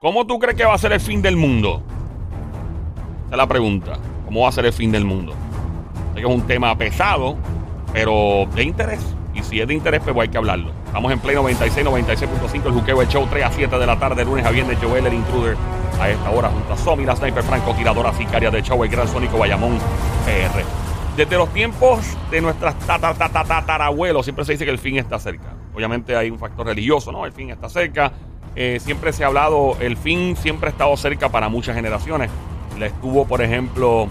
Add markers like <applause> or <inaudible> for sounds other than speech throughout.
¿Cómo tú crees que va a ser el fin del mundo? Esa es la pregunta. ¿Cómo va a ser el fin del mundo? Sé que es un tema pesado, pero de interés. Y si es de interés, pues hay que hablarlo. Estamos en Play 96, 96.5, el juqueo el show 3 a 7 de la tarde, lunes a viernes, Joel, el intruder, a esta hora, junto a Somi, la sniper franco, tiradora sicaria de show, el gran sónico Bayamón PR. Desde los tiempos de nuestras tatarabuelos, siempre se dice que el fin está cerca. Obviamente hay un factor religioso, ¿no? El fin está cerca. Eh, siempre se ha hablado, el fin siempre ha estado cerca para muchas generaciones. Le estuvo, por ejemplo,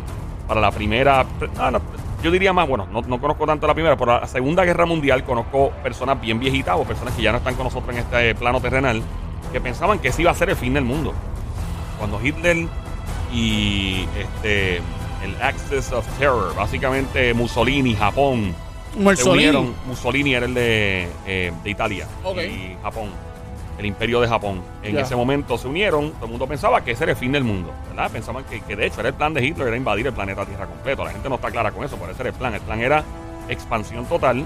para la primera, ah, no, yo diría más, bueno, no, no, conozco tanto la primera, pero la Segunda Guerra Mundial conozco personas bien viejitas o personas que ya no están con nosotros en este plano terrenal, que pensaban que ese iba a ser el fin del mundo. Cuando Hitler y este el Axis of Terror, básicamente Mussolini, Japón, Mussolini. se unieron. Mussolini era el de, eh, de Italia y Japón, el imperio de Japón. En ese momento se unieron, todo el mundo pensaba que ese era el fin del mundo, ¿verdad? Pensaban que, que de hecho era el plan de Hitler, era invadir el planeta Tierra completo. La gente no está clara con eso, pero ese era el plan. El plan era expansión total,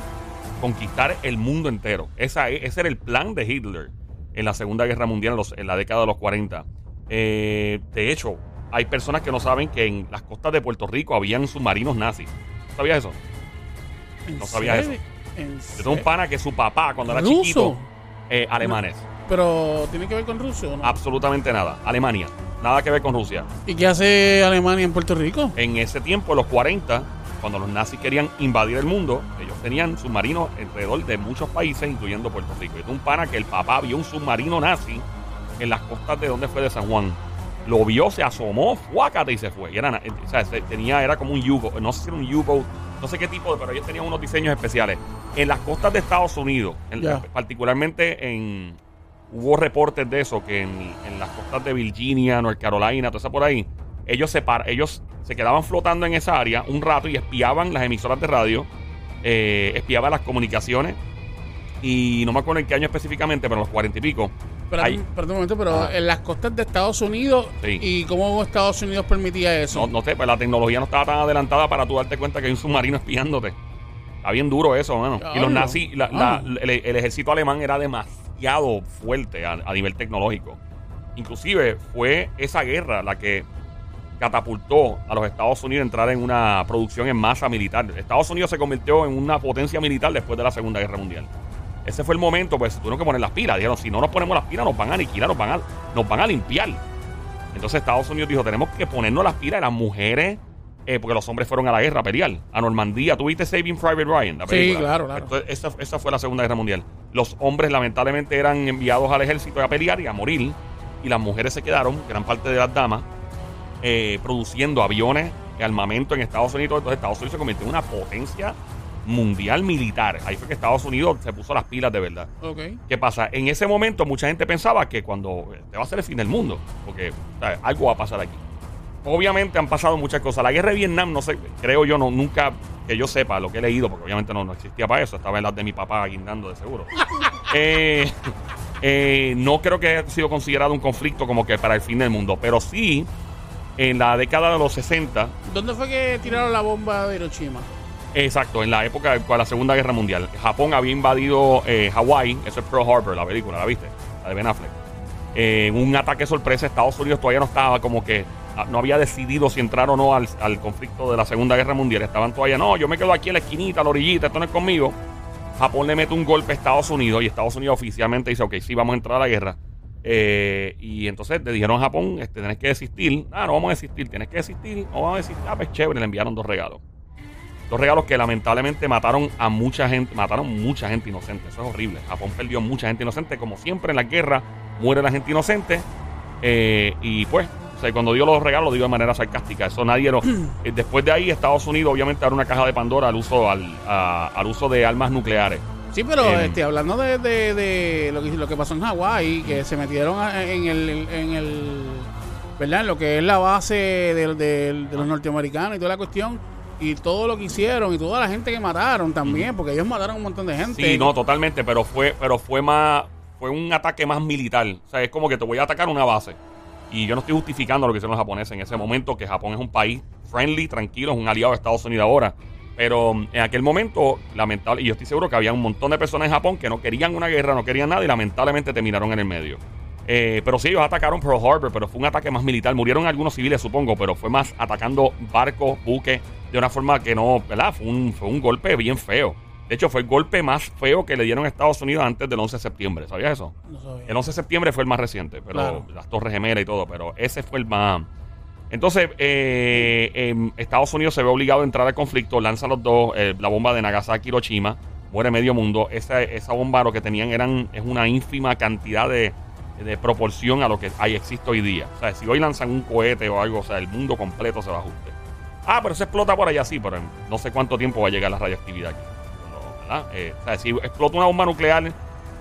conquistar el mundo entero. Esa, e- ese era el plan de Hitler en la Segunda Guerra Mundial, en, los- en la década de los 40. Eh, de hecho, hay personas que no saben que en las costas de Puerto Rico habían submarinos nazis. ¿Sabías eso? ¿En No sabía serio? ¿En Yo tengo un pana que su papá, cuando era ¿Ruso? chiquito, eh, alemanes. Pero tiene que ver con Rusia o no? Absolutamente nada. Alemania. Nada que ver con Rusia. ¿Y qué hace Alemania en Puerto Rico? En ese tiempo, en los 40, cuando los nazis querían invadir el mundo, ellos tenían submarinos alrededor de muchos países, incluyendo Puerto Rico. Y es un pana que el papá vio un submarino nazi en las costas de donde fue de San Juan. Lo vio, se asomó, fuácate y se fue. Y era, na- o sea, se- tenía, era como un U-boat, no sé si era un U-boat, no sé qué tipo, de, pero ellos tenían unos diseños especiales. En las costas de Estados Unidos, en- particularmente en, hubo reportes de eso, que en, en las costas de Virginia, North Carolina, toda esa por ahí, ellos se, par- ellos se quedaban flotando en esa área un rato y espiaban las emisoras de radio, eh, espiaban las comunicaciones, y no me acuerdo en qué año específicamente, pero en los cuarenta y pico. Un momento, pero en las costas de Estados Unidos, Sí. ¿y cómo Estados Unidos permitía eso? No, no sé, pues la tecnología no estaba tan adelantada para tú darte cuenta que hay un submarino <laughs> espiándote. Está bien duro eso, mano. Y los nazis, la- la- Ah. el, el ejército alemán era demasiado fuerte a, a nivel tecnológico. Inclusive fue esa guerra la que catapultó a los Estados Unidos a entrar en una producción en masa militar. Estados Unidos se convirtió en una potencia militar después de la Segunda Guerra Mundial. Ese fue el momento, pues tuvieron que poner las pilas. Dijeron, si no nos ponemos las pilas, nos van a aniquilar, nos van a, nos van a limpiar. Entonces Estados Unidos dijo, tenemos que ponernos las pilas. Las mujeres, eh, porque los hombres fueron a la guerra a pelear. A Normandía. ¿Tuviste Saving Private Ryan? La Sí, claro, claro. Entonces, esa, esa fue la Segunda Guerra Mundial. Los hombres lamentablemente eran enviados al ejército a pelear y a morir. Y las mujeres se quedaron, gran parte de las damas, eh, produciendo aviones, armamento en Estados Unidos. Entonces Estados Unidos se convirtió en una potencia mundial militar. Ahí fue que Estados Unidos se puso las pilas de verdad. ¿Qué pasa? En ese momento mucha gente pensaba que cuando te va a ser el fin del mundo, porque o sea, algo va a pasar aquí. Obviamente han pasado muchas cosas. La guerra de Vietnam, no sé, creo yo, no, nunca que yo sepa lo que he leído, porque obviamente no, no existía para eso, estaba en las de mi papá guindando de seguro. <laughs> Eh, eh, no creo que haya sido considerado un conflicto como que para el fin del mundo, pero sí, en la década de los 60, ¿Dónde fue que tiraron la bomba de Hiroshima? Exacto, en la época de la Segunda Guerra Mundial. Japón había invadido eh, Hawái, eso es Pearl Harbor, la película, ¿la viste? La de Ben Affleck. Eh, un ataque sorpresa, Estados Unidos todavía no estaba como que, no había decidido si entrar o no al, al conflicto de la Segunda Guerra Mundial. Estaban todavía, no, yo me quedo aquí en la esquinita, a la orillita, esto no es conmigo. Japón le mete un golpe a Estados Unidos y Estados Unidos oficialmente dice, ok, sí, vamos a entrar a la guerra. Eh, y entonces le dijeron a Japón, este, tenés que desistir. Ah, no vamos a desistir, tienes que desistir. No vamos a desistir. Ah, pues chévere, le enviaron dos regalos. Dos regalos que lamentablemente mataron a mucha gente, mataron mucha gente inocente. Eso es horrible. Japón perdió mucha gente inocente. Como siempre en la guerra, muere la gente inocente. Eh, y pues, o sea, cuando dio los regalos, lo dio de manera sarcástica. Eso nadie lo. eh, Después de ahí, Estados Unidos obviamente abre una caja de Pandora al uso, al, a- al uso de armas nucleares. Sí, pero Eh, este, hablando de, de- de lo, que, lo que pasó en Hawái, que se metieron a- en el, en el, ¿verdad? En lo que es la base del- del- de los norteamericanos y toda la cuestión, y todo lo que hicieron y toda la gente que mataron también, porque ellos mataron a un montón de gente. Sí, no, totalmente, pero fue, pero fue más, fue un ataque más militar. O sea, es como que te voy a atacar una base. Y yo no estoy justificando lo que hicieron los japoneses en ese momento, que Japón es un país friendly, tranquilo, es un aliado de Estados Unidos ahora. Pero mm, en aquel momento, lamentable, y yo estoy seguro que había un montón de personas en Japón que no querían una guerra, no querían nada y lamentablemente terminaron en el medio. Eh, pero sí, ellos atacaron Pearl Harbor, pero fue un ataque más militar. Murieron algunos civiles, supongo, pero fue más atacando barcos, buques, de una forma que no, ¿verdad? Fue un, fue un golpe bien feo. De hecho, fue el golpe más feo que le dieron a Estados Unidos antes del 11 de septiembre. ¿Sabías eso? No sabía. El 11 de septiembre fue el más reciente, pero Claro. las Torres Gemelas y todo, pero ese fue el más. Entonces, eh, em, Estados Unidos se ve obligado a entrar al conflicto, lanza los dos, eh, la bomba de Nagasaki y Hiroshima, muere medio mundo. Esa, esa bomba lo que tenían eran es una ínfima cantidad de, de proporción a lo que hay existe hoy día. O sea, si hoy lanzan un cohete o algo, o sea, el mundo completo se va a ajuste. Ah, pero se explota por allá, sí, pero en no sé cuánto tiempo va a llegar la radioactividad aquí. ¿Verdad? Eh, si explota una bomba nuclear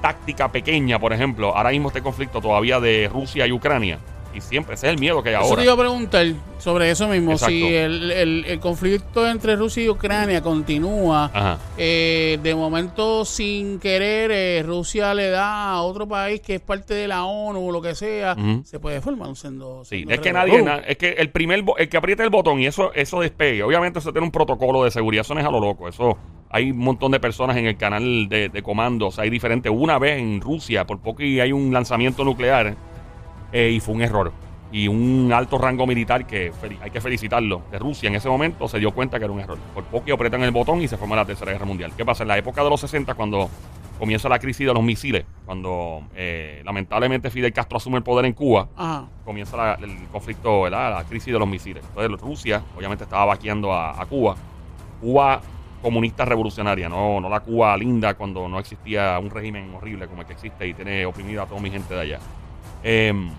táctica pequeña, por ejemplo, ahora mismo este conflicto todavía de Rusia y Ucrania, y siempre, ese es el miedo que hay Eso ahora. te iba a preguntar sobre eso mismo. Exacto. Si el, el- el conflicto entre Rusia y Ucrania continúa, eh, de momento sin querer, eh, Rusia le da a otro país que es parte de la ONU o lo que sea, se puede formar un sendo. Sí, sendo es que nadie, na- es que el primer, el que apriete el botón y eso, eso despegue, obviamente eso tiene un protocolo de seguridad, eso no es a lo loco, eso hay un montón de personas en el canal de, de comandos, hay diferentes, una vez en Rusia, por poco y hay un lanzamiento nuclear eh, y fue un error. Y un alto rango militar que hay que felicitarlo de Rusia en ese momento se dio cuenta que era un error. Por poco apretan el botón y se forma la Tercera Guerra Mundial. ¿Qué pasa? En la época de los 60, cuando comienza la crisis de los misiles, cuando eh, lamentablemente Fidel Castro asume el poder en Cuba, Ajá. comienza la- el conflicto, ¿verdad? la crisis de los misiles. Entonces Rusia, obviamente, estaba vaqueando a, a Cuba. Cuba comunista revolucionaria, no, no la Cuba linda cuando no existía un régimen horrible como el que existe y tiene oprimida a toda mi gente de allá. Em,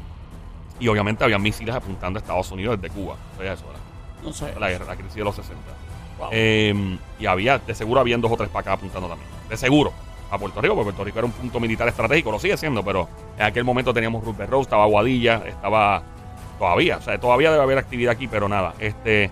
y obviamente había misiles apuntando a Estados Unidos desde Cuba. ¿Sabías eso? No sé. La, guerra- la crisis de los 60. Wow. Eh, y había, de seguro, habían dos o tres para acá apuntando también. De seguro. A Puerto Rico, porque Puerto Rico era un punto militar estratégico, lo sigue siendo, pero en aquel momento teníamos Rupert Rose, estaba Guadilla, estaba todavía, o sea, todavía debe haber actividad aquí, pero nada. Este,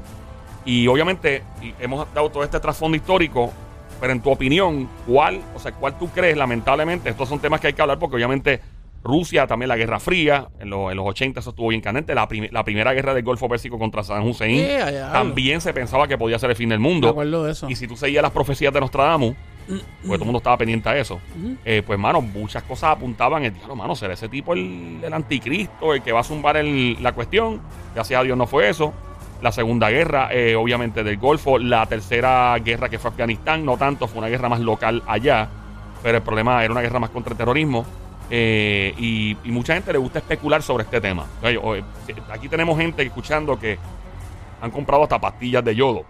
y obviamente y hemos dado todo este trasfondo histórico, pero en tu opinión, ¿cuál, o sea, cuál tú crees, lamentablemente, estos son temas que hay que hablar porque obviamente Rusia, también la Guerra Fría, en, los- en los 80 eso estuvo bien candente, la, prim- la primera guerra del Golfo Pérsico contra Saddam Hussein, Yeah, ya, también se pensaba que podía ser el fin del Me mundo. acuerdo de eso. Y si tú seguías las profecías de Nostradamus, porque todo el mundo estaba pendiente a eso, eh, pues, mano, muchas cosas apuntaban el diablo, mano, será ese tipo el, el anticristo, el que va a zumbar el- la cuestión. Gracias a Dios no fue eso. La segunda guerra, eh, obviamente, del Golfo. La tercera guerra que fue Afganistán, no tanto, fue una guerra más local allá. Pero el problema era una guerra más contra el terrorismo. Eh, y, y mucha gente le gusta especular sobre este tema. Oye, aquí tenemos gente escuchando que han comprado hasta pastillas de yodo.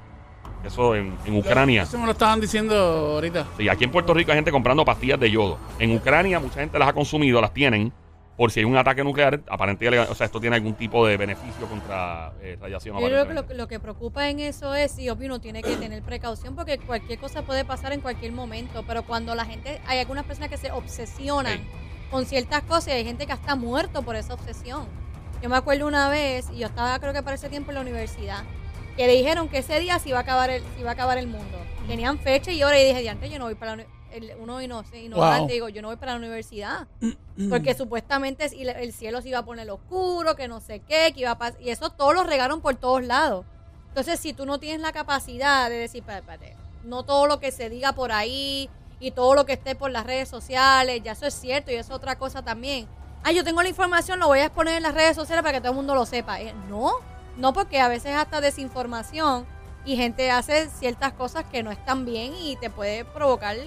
Eso en, en Ucrania. Eso me lo estaban diciendo ahorita. Sí, aquí en Puerto Rico hay gente comprando pastillas de yodo. En Ucrania mucha gente las ha consumido, las tienen, por si hay un ataque nuclear, aparentemente, o sea, esto tiene algún tipo de beneficio contra eh, radiación. Yo creo que lo, lo que preocupa en eso es si obvio uno tiene que tener precaución porque cualquier cosa puede pasar en cualquier momento, pero cuando la gente, hay algunas personas que se obsesionan Sí. Con ciertas cosas y hay gente que hasta muerto por esa obsesión. Yo me acuerdo una vez, y yo estaba creo que para ese tiempo en la universidad, que le dijeron que ese día se iba a acabar el, se iba a acabar el mundo. Tenían fecha y hora y dije, antes yo no voy para la uni-". el, uno inocente, Wow. digo, yo no voy para la universidad. <clears throat> Porque supuestamente el cielo se iba a poner oscuro, que no sé qué, que iba a pasar. Y eso todos lo regaron por todos lados. Entonces, si tú no tienes la capacidad de decir, espérate, no todo lo que se diga por ahí y todo lo que esté por las redes sociales, ya eso es cierto y eso es otra cosa también. Ah, yo tengo la información, lo voy a exponer en las redes sociales para que todo el mundo lo sepa. Eh, no, no porque a veces hasta desinformación y gente hace ciertas cosas que no están bien y te puede provocar,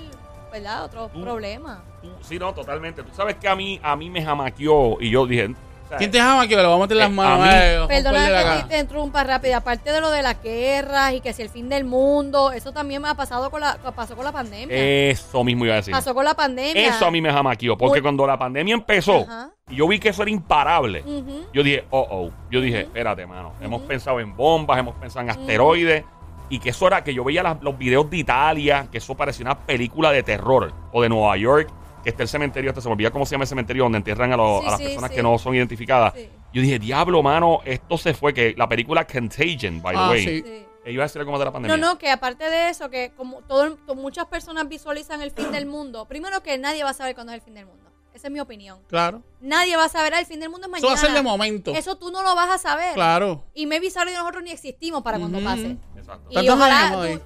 ¿verdad? Otros problemas. Sí, no, totalmente. Tú sabes que a mí, a mí me jamaqueó y yo dije... ¿Quién te llama aquí? Le vamos a meter las Eh, manos. eh, Perdona que te, te interrumpa rápido. Aparte de lo de las guerras y que si el fin del mundo, eso también me ha pasado con la, pasó con la pandemia. Eso mismo iba a decir. pasó con la pandemia. Eso a mí me jamaqueó, porque Uy. cuando la pandemia empezó Ajá. y yo vi que eso era imparable, yo dije, oh, oh. Yo dije, espérate, mano. Hemos pensado en bombas, hemos pensado en asteroides. Y que eso era que yo veía las- los videos de Italia, que eso parecía una película de terror. O de Nueva York, que está el cementerio, este, se me olvida cómo se llama el cementerio donde entierran a, los- Sí, a las sí, personas sí. que no son identificadas. Sí. Yo dije, diablo, mano, esto se fue. Que la película Contagion, by the Ah, way. sí. Sí. eh, Iba a decir cómo de la pandemia. No, no, que aparte de eso, que como todo, to- muchas personas visualizan el fin del mundo, primero que nadie va a saber cuándo es el fin del mundo. Esa es mi opinión. Claro. Nadie va a saber, el fin del mundo es Eso va mañana. a ser de momento. Eso tú no lo vas a saber. Claro. Y maybe sabe que nosotros ni existimos para cuando Ujú. pase. Exacto. Y ¿Cuántos ojalá años tú-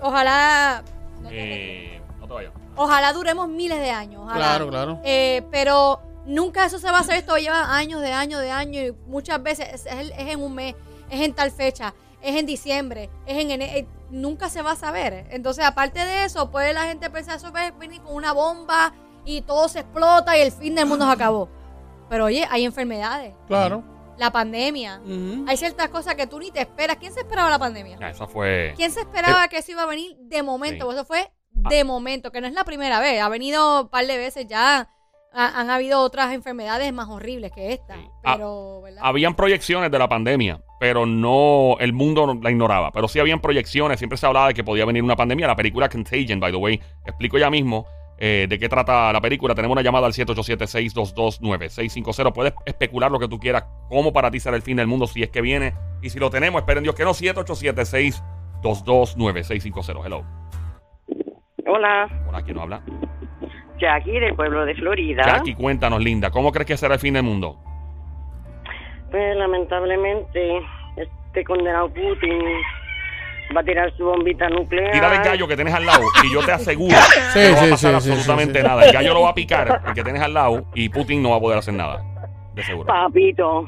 ojalá. Eh, no te vayas. Ojalá duremos miles de años. Ojalá. Claro, claro. Eh, pero nunca eso se va a hacer. Esto lleva años de años de años. Y muchas veces es, es- es en un mes, es en tal fecha, es en diciembre, es en enero. Nunca se va a saber. Entonces, aparte de eso, puede la gente pensar eso va a venir con una bomba y todo se explota y el fin del mundo se acabó. Pero oye, hay enfermedades. Claro. La pandemia. Hay ciertas cosas que tú ni te esperas. ¿Quién se esperaba la pandemia? Ya, esa fue. ¿Quién se esperaba que eso iba a venir de momento? Sí. Pues Eso fue de momento, que no es la primera vez. Ha venido un par de veces ya. ha- han habido otras enfermedades más horribles que esta. Sí. Ah, Pero, ¿verdad? Habían proyecciones de la pandemia, pero no, el mundo la ignoraba. Pero sí habían proyecciones, siempre se hablaba de que podía venir una pandemia. La película Contagion, by the way, explico ya mismo eh, de qué trata la película. Tenemos una llamada al 787-622-9650. Puedes especular lo que tú quieras, cómo para ti será el fin del mundo si es que viene. Y si lo tenemos, esperen Dios que no, 787-622-9650. Hello. Hola, Hola, ¿quién nos habla? Jackie del pueblo de Florida. Jackie, cuéntanos, linda. ¿Cómo crees que será el fin del mundo? Pues lamentablemente este condenado Putin va a tirar su bombita nuclear. Tira el gallo que tienes al lado y yo te aseguro Sí, <laughs> que no va a sí, pasar sí, sí, absolutamente sí, sí. nada. El gallo lo va a picar, el que tienes al lado, y Putin no va a poder hacer nada. De seguro. Papito,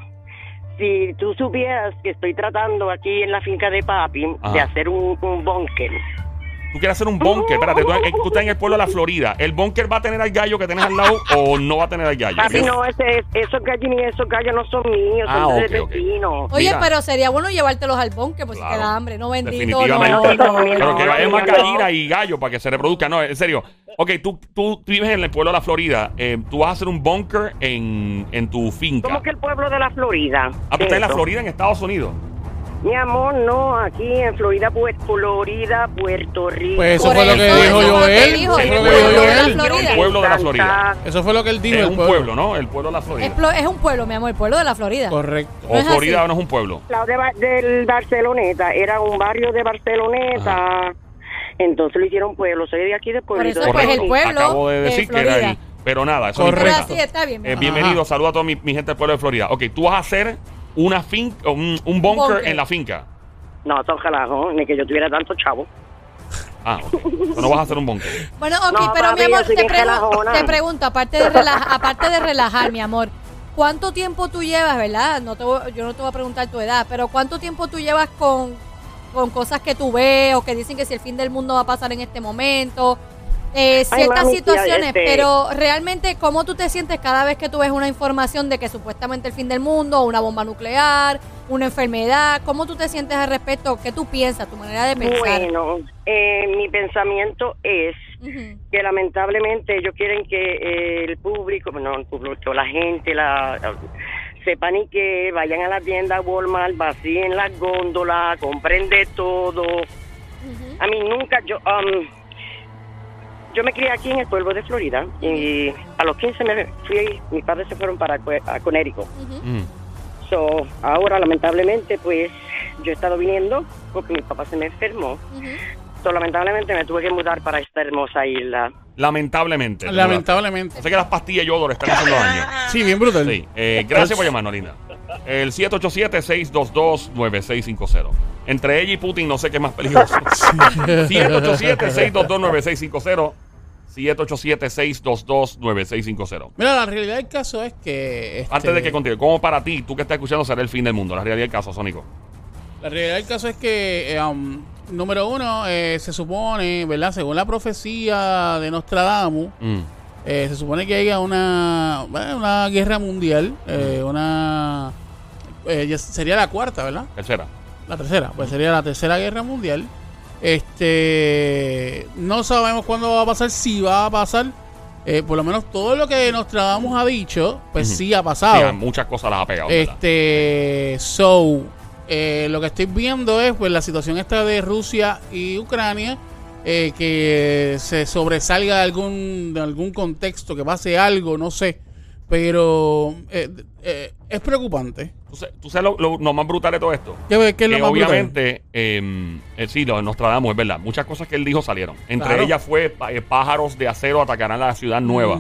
si tú supieras que estoy tratando aquí en la finca de papi Ajá. de hacer un, un búnker. Tú quieres hacer un búnker, espérate, tú, eh, tú estás en el pueblo de la Florida. ¿El búnker va a tener al gallo que tienes al lado o no va a tener al gallo? Papi, no, ese, esos gallos ni esos gallos no son míos, Ah, son ok, de ok. vecinos. Oye, mira. pero sería bueno llevártelos al bonque, por Claro. si te da hambre. No, bendito. Definitivamente. No, no, no. Pero que no, vaya más gallina y gallo para que se reproduzca. No, en serio. Ok, tú, tú, tú vives en el pueblo de la Florida. eh, tú vas a hacer un búnker en, en tu finca. ¿Cómo que el pueblo de la Florida? Ah, tú estás en la. Florida, en Estados Unidos. Mi amor, no, aquí en Florida, pues, Florida, Puerto Rico. Pues eso Por fue lo que eso, dijo Joel. dijo, Eso el fue lo que dijo pueblo de la Joel. Pueblo de la Florida. Eso fue lo que él dijo. Es un pueblo. pueblo, ¿no? El pueblo de la Es, Florida. es un pueblo, mi amor, el pueblo de la Florida. Correcto. O no es Florida así. no es un pueblo. lado de Ba- del Barceloneta, era un barrio de Barceloneta. Entonces lo hicieron pueblo, soy de aquí de Por pueblito. eso, de pues, el pueblo Acabo de de decir que era el. Pero nada, eso Correcto. así está bien. Eh, amor. bienvenido, saludo a toda mi, mi gente del pueblo de Florida. Ok, tú vas a hacer una finca, un, un bunker Bunker. en la finca. No, son jalajos, ni que yo tuviera tanto chavo. Ah, ok. No vas a hacer un bunker. Bueno, ok, No, pero papi, mi amor, pregu- te pregunto, aparte de, relaja- aparte de relajar, mi amor, ¿cuánto tiempo tú llevas, verdad? No te voy- yo no te voy a preguntar tu edad, pero ¿cuánto tiempo tú llevas con, con cosas que tú ves o que dicen que si el fin del mundo va a pasar en este momento? Eh, ciertas mami, situaciones, este- pero realmente, ¿cómo tú te sientes cada vez que tú ves una información de que supuestamente el fin del mundo, una bomba nuclear, una enfermedad? ¿Cómo tú te sientes al respecto? ¿Qué tú piensas, tu manera de pensar? Bueno, eh, mi pensamiento es que lamentablemente ellos quieren que eh, el público, no el público, la gente, la, sepan y que vayan a la tienda Walmart, vacíen las góndolas, compren de todo. A mí nunca, yo, um, yo me crié aquí en el pueblo de Florida y a los 15 me fui, mis padres se fueron para a Connecticut. Ujú. Mm. So, ahora lamentablemente pues yo he estado viniendo porque mi papá se me enfermó. So, lamentablemente me tuve que mudar para esta hermosa isla. Lamentablemente. Lamentablemente. Sé que las pastillas yodo le están haciendo daño. Sí, bien brutal. Sí. Eh, gracias por llamarnos, Linda. El 787-622-9650. Entre ella y Putin no sé qué es más peligroso. <laughs> 787-622-9650. 787-622-9650. Mira, la realidad del caso es que. este, Antes de que continúe, ¿cómo para ti, tú que estás escuchando, será el fin del mundo? La realidad del caso, Sónico. La realidad del caso es que, eh, um, número uno, eh, se supone, ¿verdad? Según la profecía de Nostradamus, Mm. Eh, se supone que haya una, bueno, una guerra mundial, eh, una. eh, sería la cuarta, ¿verdad? Tercera. La tercera, pues sería la tercera guerra mundial. Este, no sabemos cuándo va a pasar, si va a pasar. Eh, por lo menos todo lo que Nostradamus ha dicho, pues Ujú. sí ha pasado. muchas cosas las ha pegado. ¿verdad? Este, so, eh, lo que estoy viendo es pues la situación esta de Rusia y Ucrania, eh, que se sobresalga de algún, de algún contexto, que pase algo, no sé, pero eh, eh, es preocupante. ¿Tú, sabes, tú sabes lo, lo- lo más brutal de todo esto? ¿Qué, qué es lo que más brutal? obviamente, eh, eh, sí, lo de Nostradamus es verdad. Muchas cosas que él dijo salieron. Entre Claro. ellas fue eh, pájaros de acero atacarán la ciudad nueva.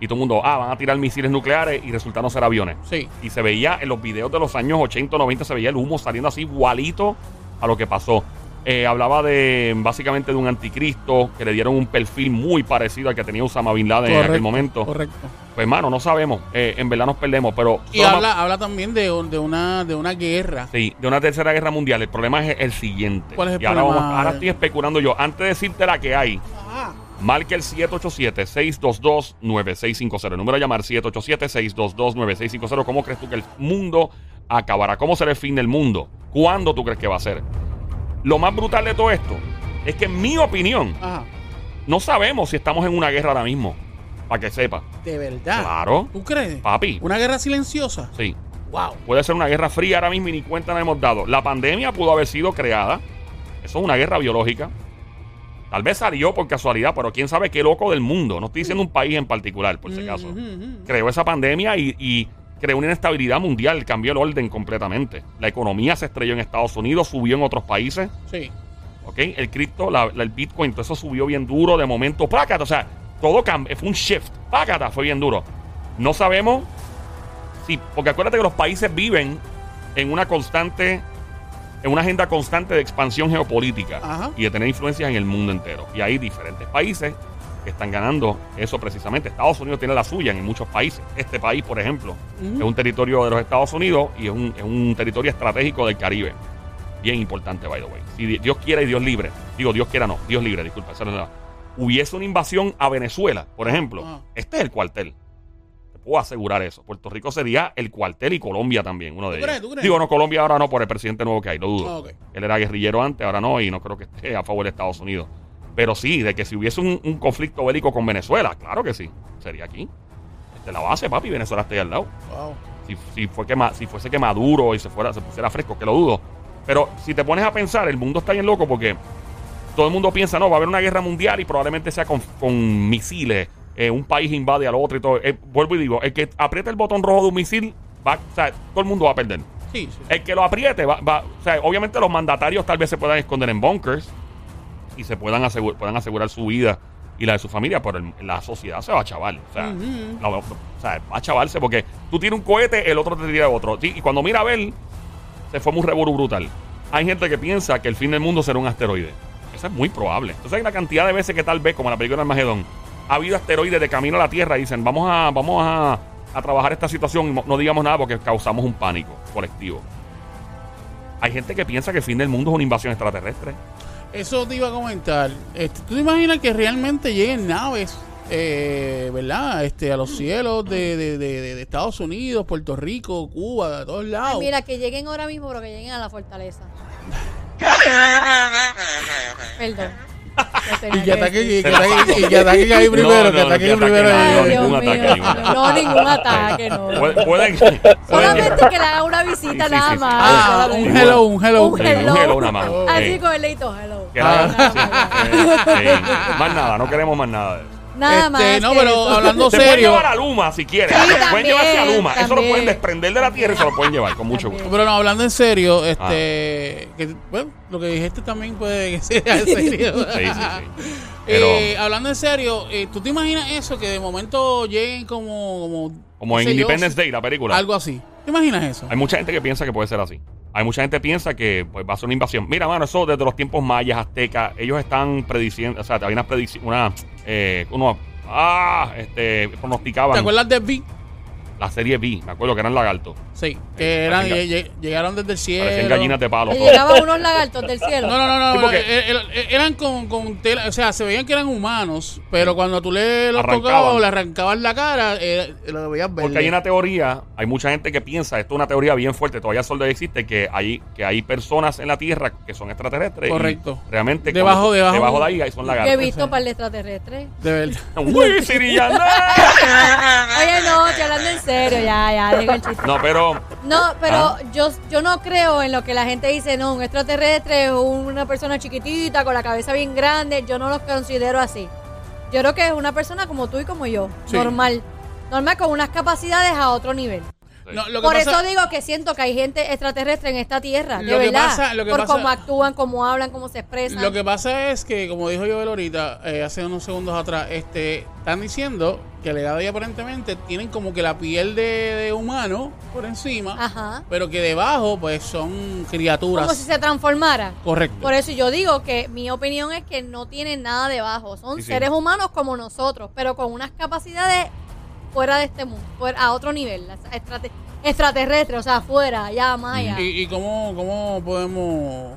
Y todo el mundo, ah, van a tirar misiles nucleares y resultaron ser aviones. Sí. Y se veía en los videos de los años 80 o 90, se veía el humo saliendo así igualito a lo que pasó. Eh, hablaba de básicamente de un anticristo que le dieron un perfil muy parecido al que tenía Osama Bin Laden en aquel momento. Correcto. Pues hermano, no sabemos. Eh, en verdad nos perdemos, pero... Y habla, habla también de, de una de una guerra. Sí, de una tercera guerra mundial. El problema es el siguiente. ¿Cuál es el y ahora, problema? vamos- ahora estoy especulando yo. Antes de decirte la que hay, marque el 787-622-9650. El número a llamar 787-622-9650. ¿Cómo crees tú que el mundo acabará? ¿Cómo será el fin del mundo? ¿Cuándo tú crees que va a ser? Lo más brutal de todo esto es que, en mi opinión, Ajá. no sabemos si estamos en una guerra ahora mismo. Para que sepa. De verdad. Claro. ¿Tú crees? Papi. Una guerra silenciosa. Sí. Wow. Puede ser una guerra fría ahora mismo y ni cuenta nos hemos dado. La pandemia pudo haber sido creada. Eso es una guerra biológica. Tal vez salió por casualidad, pero quién sabe qué loco del mundo. No estoy diciendo un país en particular, por si acaso. Ujú, ujú. Creó esa pandemia y, y creó una inestabilidad mundial. Cambió el orden completamente. La economía se estrelló en Estados Unidos, subió en otros países. Sí. ¿Ok? El cripto, la- la- el Bitcoin, todo eso subió bien duro de momento. Pácata, o sea, todo cambió. Fue un shift. Pácata, fue bien duro. No sabemos si, porque acuérdate que los países viven en una constante, en una agenda constante de expansión geopolítica Ajá. y de tener influencias en el mundo entero. Y hay diferentes países que están ganando eso precisamente. Estados Unidos tiene la suya en muchos países. Este país, por ejemplo, es un territorio de los Estados Unidos y es un, es un territorio estratégico del Caribe. Bien importante, by the way. Si di- Dios quiere y Dios libre, digo Dios quiera no, Dios libre, disculpa, esa no es la- hubiese una invasión a Venezuela, por ejemplo, Ah. este es el cuartel. Te puedo asegurar eso. Puerto Rico sería el cuartel y Colombia también, uno de ¿Tú ellos. crees? ¿Tú crees? Digo, no, Colombia ahora no, por el presidente nuevo que hay, lo dudo. Ah. Él era guerrillero antes, ahora no, y no creo que esté a favor de Estados Unidos. Pero sí, de que si hubiese un, un conflicto bélico con Venezuela, claro que sí, sería aquí. Este, la base, papi, Venezuela está ahí al lado. Wow. Si, si, fue que, si fuese que Maduro y se, fuera, se pusiera fresco, que lo dudo. Pero si te pones a pensar, el mundo está bien loco porque todo el mundo piensa, no, va a haber una guerra mundial y probablemente sea con, con misiles. eh, un país invade al otro y todo. Eh, vuelvo y digo, el que apriete el botón rojo de un misil, va, o sea, todo el mundo va a perder. Sí, sí. El que lo apriete, va, va- o sea, obviamente los mandatarios tal vez se puedan esconder en bunkers y se puedan, asegurar, puedan asegurar su vida y la de su familia, pero el- la sociedad se va a chaval. O sea, Ujú. la- o sea, va a chavarse porque tú tienes un cohete, el otro te tira otro. Y cuando mira a ver, se fue un revolú brutal. Hay gente que piensa que el fin del mundo será un asteroide. Eso es muy probable. Entonces hay una cantidad de veces que tal vez, como en la película Armagedón, ha habido asteroides de camino a la Tierra y dicen, vamos a, vamos a, a trabajar esta situación y no digamos nada porque causamos un pánico colectivo. Hay gente que piensa que el fin del mundo es una invasión extraterrestre. Eso te iba a comentar. Este, ¿Tú te imaginas que realmente lleguen naves, eh, ¿verdad? Este, a los cielos de, de- de- de- de Estados Unidos, Puerto Rico, Cuba, de todos Ay, lados. mira, que lleguen ahora mismo, pero que lleguen a la fortaleza. <laughs> Perdón. Y que y que ataquen, y que ataquen ahí primero, No, que no, ataquen que primero. no, ataque, ataque. No, ningún ataque, no. <laughs> Solamente <laughs> que le haga una <laughs> visita nada más. Ah, un hello, un hello. Un hello. un hello nada más. Así Sí. con el leito, hello. Ah. Más nada, no queremos más nada de eso. Nada Este, más. no, pero eso. hablando Se pueden serio. llevar a Luma si quieren. Sí, pueden llevarse a Luma. Eso lo pueden desprender de la tierra y se lo pueden llevar con mucho gusto. Pero no, hablando en serio, Ah. este, que, bueno, lo que dijiste también puede que sea en serio. Sí, sí, sí. <laughs> Pero Eh, hablando en serio, eh, ¿tú te imaginas eso? Que de momento lleguen como... Como, en yo, Independence Day, la película. Algo así. ¿Te imaginas eso? Hay mucha gente que piensa que puede ser así. Hay mucha gente que piensa que pues, va a ser una invasión. Mira, mano, eso desde los tiempos mayas, aztecas, ellos están prediciendo, o sea, había una predicción, una, eh, uno, ah, este, pronosticaban ¿Te acuerdas de V? La serie B, me acuerdo que eran lagartos. Sí, que eran, llegaron desde el cielo. Parecían gallinas de palo. Llegaban unos lagartos del cielo. No, no, no, no. Sí, porque- eh, eh, eran con, con tela, o sea, se veían que eran humanos, pero cuando tú le los tocabas o le arrancabas la cara, eh, lo veías verde. Porque hay una teoría, hay mucha gente que piensa, esto es una teoría bien fuerte, todavía solo existe, que hay, que hay personas en la Tierra que son extraterrestres. Correcto. realmente Debajo- cuando- debajo- de ahí ahí son Que he lagartos. visto para el extraterrestre. De verdad. <laughs> Uy, Sirillana. <laughs> Oye, no, estoy hablando en serio, ya, ya, digo el <laughs> chiste. No, pero No, pero Ah. yo, yo no creo en lo que la gente dice, no, un extraterrestre es una persona chiquitita con la cabeza bien grande. Yo no los considero así. Yo creo que es una persona como tú y como yo, Sí. normal. Normal con unas capacidades a otro nivel. No, lo que Por pasa- eso digo que siento que hay gente extraterrestre en esta tierra, de Lo que verdad. pasa- lo que por pasa- cómo actúan, cómo hablan, cómo se expresan. Lo que pasa es que, como dijo Joel ahorita, eh, hace unos segundos atrás, este, están diciendo que el edad aparentemente tienen como que la piel de, de humano por encima, Ajá. pero que debajo pues son criaturas. Como si se transformara. Correcto. Por eso yo digo que mi opinión es que no tienen nada debajo. Son Sí, sí. seres humanos como nosotros, pero con unas capacidades fuera de este mundo, fuera, a otro nivel, extrate- extraterrestre, o sea, fuera, allá, más allá. ¿Y, y cómo, cómo podemos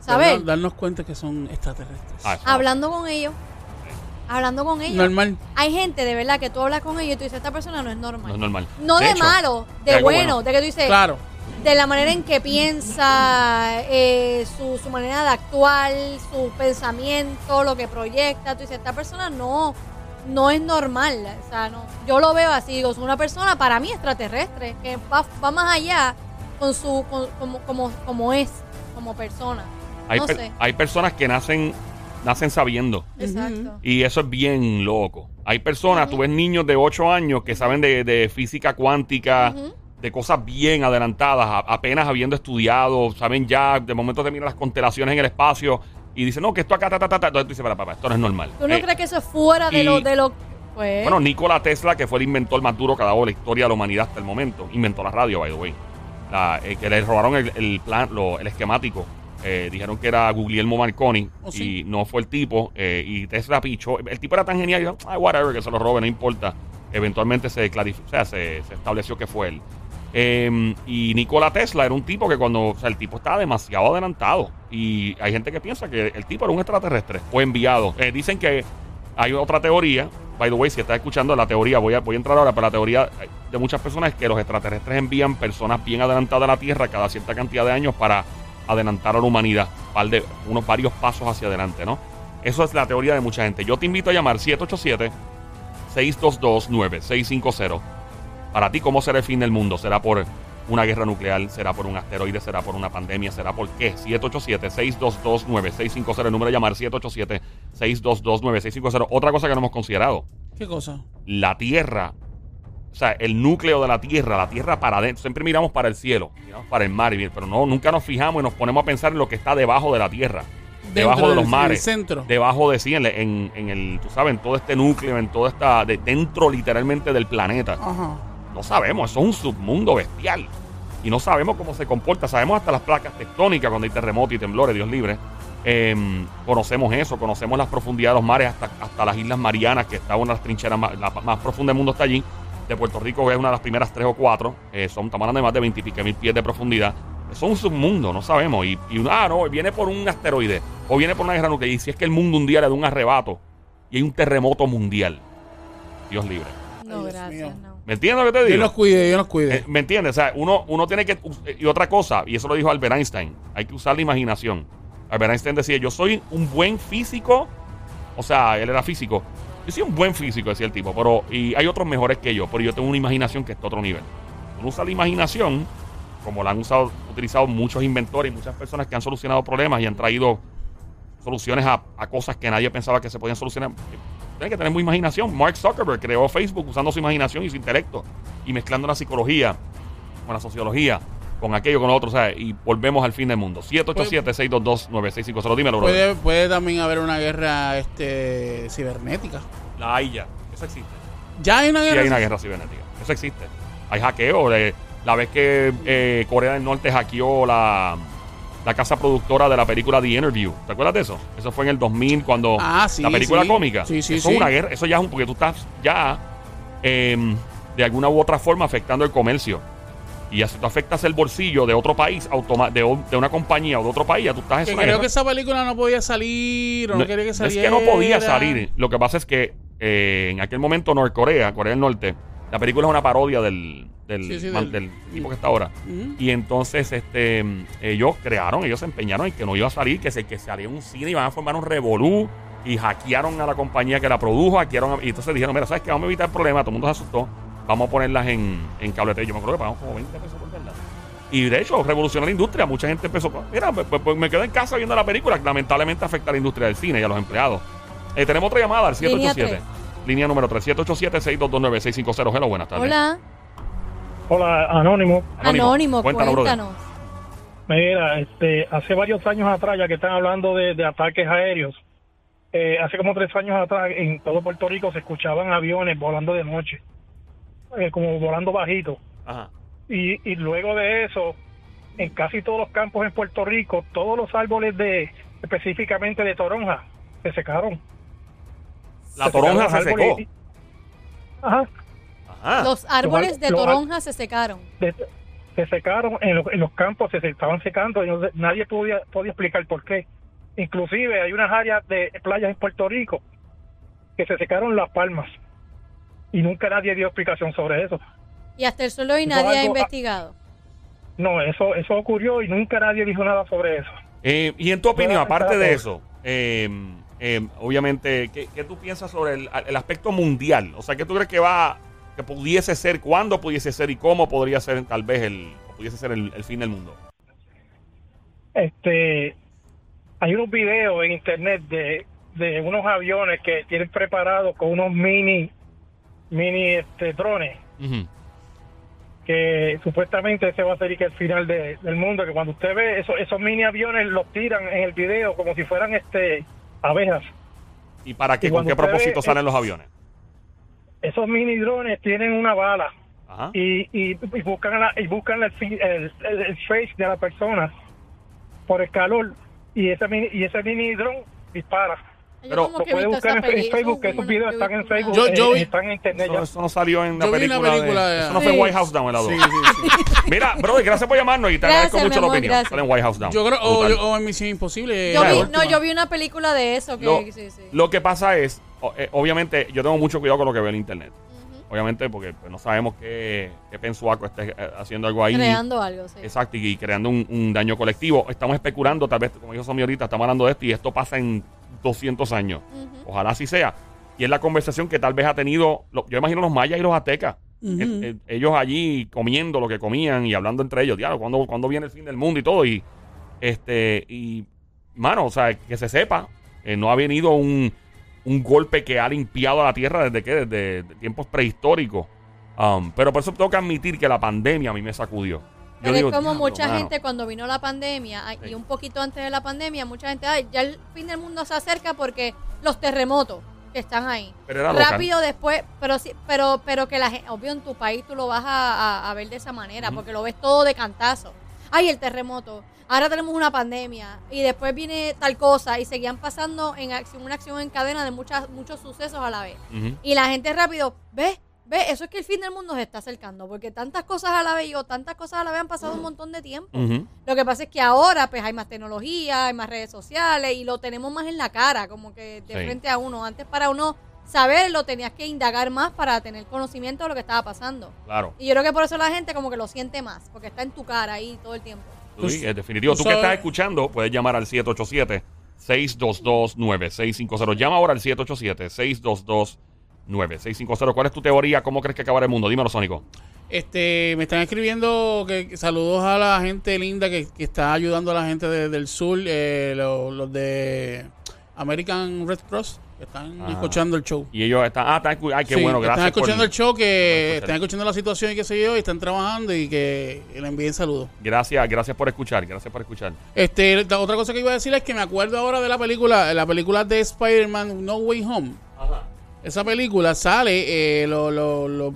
Saber. darnos, darnos cuenta que son extraterrestres? Ah. Hablando con ellos. Hablando con ellos. Normal. Hay gente de verdad que tú hablas con ellos y tú dices, esta persona no es normal. No es normal. No de, hecho, malo, de, de algo bueno, bueno. de que tú dices, Claro. de la manera en que piensa, eh, su, su manera de actuar, su pensamiento, lo que proyecta. Tú dices, esta persona no, no es normal. O sea, no. Yo lo veo así, digo, es una persona para mí extraterrestre, que va, va más allá con su, con- como, como, como es, como persona. Hay, no per- sé. hay personas que nacen, nacen sabiendo. Exacto. Y eso es bien loco. Hay personas, tú ves niños de 8 años que saben de, de física cuántica, de cosas bien adelantadas, apenas habiendo estudiado, saben ya, de momento te miran las constelaciones en el espacio y dicen, no, que esto acá, ta, ta, ta, ta. Entonces tú dices, para, para, esto no es normal. ¿Tú no Eh, crees que eso es fuera de y- lo, de lo, pues? Bueno, Nikola Tesla, que fue el inventor más duro que ha dado la historia de la humanidad hasta el momento, inventó la radio, by the way. La, eh, que le robaron el, el plan, lo- el esquemático. Eh, dijeron que era Guglielmo Marconi Oh, sí. y no fue el tipo. eh, y Tesla pichó. El tipo era tan genial, y dijo, "Ah, whatever, que se lo robe, no importa. Eventualmente se clarificó, o sea, se, se estableció que fue él. Eh, y Nikola Tesla era un tipo que cuando, el tipo estaba demasiado adelantado. Y hay gente que piensa que el tipo era un extraterrestre o enviado. Eh, dicen que hay otra teoría. By the way, si estás escuchando la teoría, voy a, voy a entrar ahora, pero la teoría de muchas personas es que los extraterrestres envían personas bien adelantadas a la Tierra cada cierta cantidad de años para adelantar a la humanidad, par de, unos varios pasos hacia adelante, ¿no? Eso es la teoría de mucha gente. Yo te invito a llamar 787-622-9650. Para ti, ¿cómo será el fin del mundo? ¿Será por una guerra nuclear? ¿Será por un asteroide? ¿Será por una pandemia? ¿Será por qué? 787-622-9650. El número de llamar 787-622-9650. Otra cosa que no hemos considerado. ¿Qué cosa? La Tierra, o sea, el núcleo de la Tierra, la Tierra para adentro. Siempre miramos para el cielo, miramos para el mar, pero no, nunca nos fijamos y nos ponemos a pensar en lo que está debajo de la Tierra. debajo de los del- mares, centro. debajo de sí, en, en- en el, tú sabes, en todo este núcleo, en toda esta, de- dentro literalmente del planeta. Ajá. No sabemos, eso es un submundo bestial. Y no sabemos cómo se comporta. Sabemos hasta las placas tectónicas cuando hay terremotos y temblores, Dios libre. Em, conocemos eso, conocemos las profundidades de los mares, hasta, hasta las Islas Marianas, que está una de las trincheras más, la más profunda del mundo está allí. De Puerto Rico es una de las primeras tres o cuatro. Eh, son, estamos hablando de más de 20 y pico mil pies de profundidad. Eso es un submundo, no sabemos. Y, ah, no, viene por un asteroide o viene por una guerra nuclear. Y si es que el mundo un día le da un arrebato y hay un terremoto mundial, Dios libre. No, gracias, no. ¿Me entiendes lo que te Dios digo? nos cuide, Dios nos cuide. Eh, ¿Me entiendes? O sea, uno, uno tiene que... Y otra cosa, y eso lo dijo Albert Einstein, hay que usar la imaginación. Albert Einstein decía, yo soy un buen físico, o sea, él era físico. Yo soy un buen físico, decía el tipo, pero... Y hay otros mejores que yo, pero yo tengo una imaginación que está a otro nivel. Uno usa la imaginación, como la han usado, utilizado muchos inventores y muchas personas que han solucionado problemas y han traído soluciones a, a cosas que nadie pensaba que se podían solucionar. Tiene que tener mucha imaginación. Mark Zuckerberg creó Facebook usando su imaginación y su intelecto y mezclando la psicología con la sociología, con aquello, con lo otro, ¿sabes? Y volvemos al fin del mundo. 787-622-9650. Dímelo, bro. Puede, puede también haber una guerra este, cibernética. La hay ya. Eso existe. Ya hay una Sí guerra. hay una guerra cibernética. Eso existe. Hay hackeo. eh, la vez que eh, Corea del Norte hackeó la, la casa productora de la película The Interview. ¿Te acuerdas de eso? Eso fue en el 2000 cuando Ah, sí, la película sí. cómica. Sí, sí, eso sí. es una guerra. Eso ya es un... Porque tú estás ya em, de alguna u otra forma afectando el comercio. Y así tú afectas el bolsillo de otro país, automa- de, una compañía o de otro país, ya tú estás Que creo guerra. que esa película no podía salir o no, quería que es saliera. que no podía salir. Lo que pasa es que eh, en aquel momento Norcorea, Corea del Norte, la película es una parodia del, del, Sí, sí, man- del- del tipo que está ahora. Y entonces este ellos crearon, ellos se empeñaron en que no iba a salir, que se que se haría un cine y van a formar un revolú y hackearon a la compañía que la produjo, hackearon a- y entonces dijeron, mira, ¿sabes qué? Vamos a evitar el problema, todo el mundo se asustó, vamos a ponerlas en, en cable. Yo me acuerdo que pagamos como 20 pesos por verlas. Y de hecho, revolucionó la industria. Mucha gente empezó, mira, pues, pues- pues me quedo en casa viendo la película. Lamentablemente afecta a la industria del cine y a los empleados. Eh, tenemos otra llamada al Línea 787. Tres. Línea número 3, 787-622-9650. Hello, buenas tardes. Hola. Hola, Anónimo. Anónimo, Cuéntanos, brother. cuéntanos. Mira, este, hace varios años atrás, ya que están hablando de, de ataques aéreos, eh, hace como tres años atrás en todo Puerto Rico se escuchaban aviones volando de noche, eh, como volando bajito. Ajá. Y, y luego de eso, en casi todos los campos en Puerto Rico, todos los árboles de, específicamente de toronja, se secaron. La Se toronja se los secó. Ajá. Ajá. Los árboles de lo- toronja se secaron. de- se secaron en, los- en los campos, se, se estaban secando y no se- nadie podía, podía explicar por qué. Inclusive hay unas áreas de playas en Puerto Rico que se secaron las palmas y nunca nadie dio explicación sobre eso. Y hasta el suelo y Eso nadie ha algo- investigado. No, eso eso ocurrió y nunca nadie dijo nada sobre eso. Eh, y en tu opinión, aparte de eso, eh, eh, obviamente, ¿qué, qué tú piensas sobre el, el aspecto mundial? O sea, ¿qué tú crees que va, que pudiese ser, cuándo pudiese ser y cómo podría ser tal vez el, pudiese ser el, el fin del mundo? Este hay unos videos en internet de, de unos aviones que tienen preparados con unos mini mini este drones Ujú. que supuestamente ese va a ser el final de- del mundo, que cuando usted ve esos, esos mini aviones los tiran en el video como si fueran este abejas. ¿Y para qué? Y ¿Con qué ve- propósito salen los aviones? Esos mini drones tienen una bala Ajá. y, y, y buscan la, y buscan el, el, el- el face de la persona por el calor y ese mini, y ese mini drone dispara. Pero como Lo que he puede visto buscar en, Facebook, que es esos videos están en Facebook, Yo- eh, yo vi- están en internet Eso, ya. eso no salió en la Yo vi película. una película de, de- eso no fue Sí. White House Down en la dos. Sí, sí, sí. <laughs> Mira, brother, gracias por llamarnos y te Gracias, agradezco mucho la opinión. gracias. Sale en White House Down. Yo creo, o, o en Misión Imposible. Yo vi, no, yo vi una película de eso que Lo, sí, sí. lo que pasa es, eh, obviamente, yo tengo mucho cuidado con lo que veo en internet. Obviamente, porque pues, no sabemos qué, qué Pensuaco esté eh, haciendo algo ahí. Creando algo, sí. Exacto, y, y creando un, un daño colectivo. Estamos especulando, tal vez, como dijo Somi ahorita, estamos hablando de esto y esto pasa en 200 años. Ojalá así sea. Y es la conversación que tal vez ha tenido, lo- yo imagino los mayas y los aztecas. Ellos allí comiendo lo que comían y hablando entre ellos, diablo, ¿cuándo, cuándo viene el fin del mundo y todo? Y, este, y, mano, o sea, que se sepa, eh, no ha venido un, un golpe que ha limpiado a la tierra desde que, desde tiempos prehistóricos. Um, pero por eso tengo que admitir que la pandemia a mí me sacudió. Pero es como "Diablo, mucha mano". gente cuando vino la pandemia ay, Sí. y un poquito antes de la pandemia, mucha gente, ay, ya el fin del mundo se acerca porque los terremotos que están ahí. Pero era local. Rápido después, pero sí, pero pero que la gente, obvio en tu país tú lo vas a, a- a ver de esa manera, porque lo ves todo de cantazo. Ay, el terremoto. Ahora tenemos una pandemia y después viene tal cosa y seguían pasando en acción, una acción en cadena de muchas muchos sucesos a la vez. Y la gente rápido, ve, ve, eso es que el fin del mundo se está acercando, porque tantas cosas a la vez, yo, tantas cosas a la vez han pasado un montón de tiempo. Lo que pasa es que ahora pues hay más tecnología, hay más redes sociales y lo tenemos más en la cara, como que de Sí. frente a uno. Antes para uno saberlo tenías que indagar más para tener conocimiento de lo que estaba pasando. Claro. Y yo creo que por eso la gente como que lo siente más, porque está en tu cara ahí todo el tiempo. Sí, es definitivo. Tú tú que sabes- estás escuchando, puedes llamar al 787-622-9650. Llama ahora al 787-622-9650. ¿Cuál es tu teoría? ¿Cómo crees que acabará el mundo? Dímelo, Sónico. Este, me están escribiendo que, saludos a la gente linda que, que está ayudando a la gente de- del sur, eh, lo- los de American Red Cross, están Ajá. escuchando el show. Y ellos están. Ah, están Ay, qué Sí, bueno, gracias. Están escuchando por- el show, que están escuchando la situación y qué sé yo, y están trabajando y que le envíen saludos. Gracias, gracias por escuchar. Gracias por escuchar. Este, la otra cosa que iba a decir es que me acuerdo ahora de la película, la película de Spider-Man No Way Home. Esa película sale, eh, lo, lo, lo-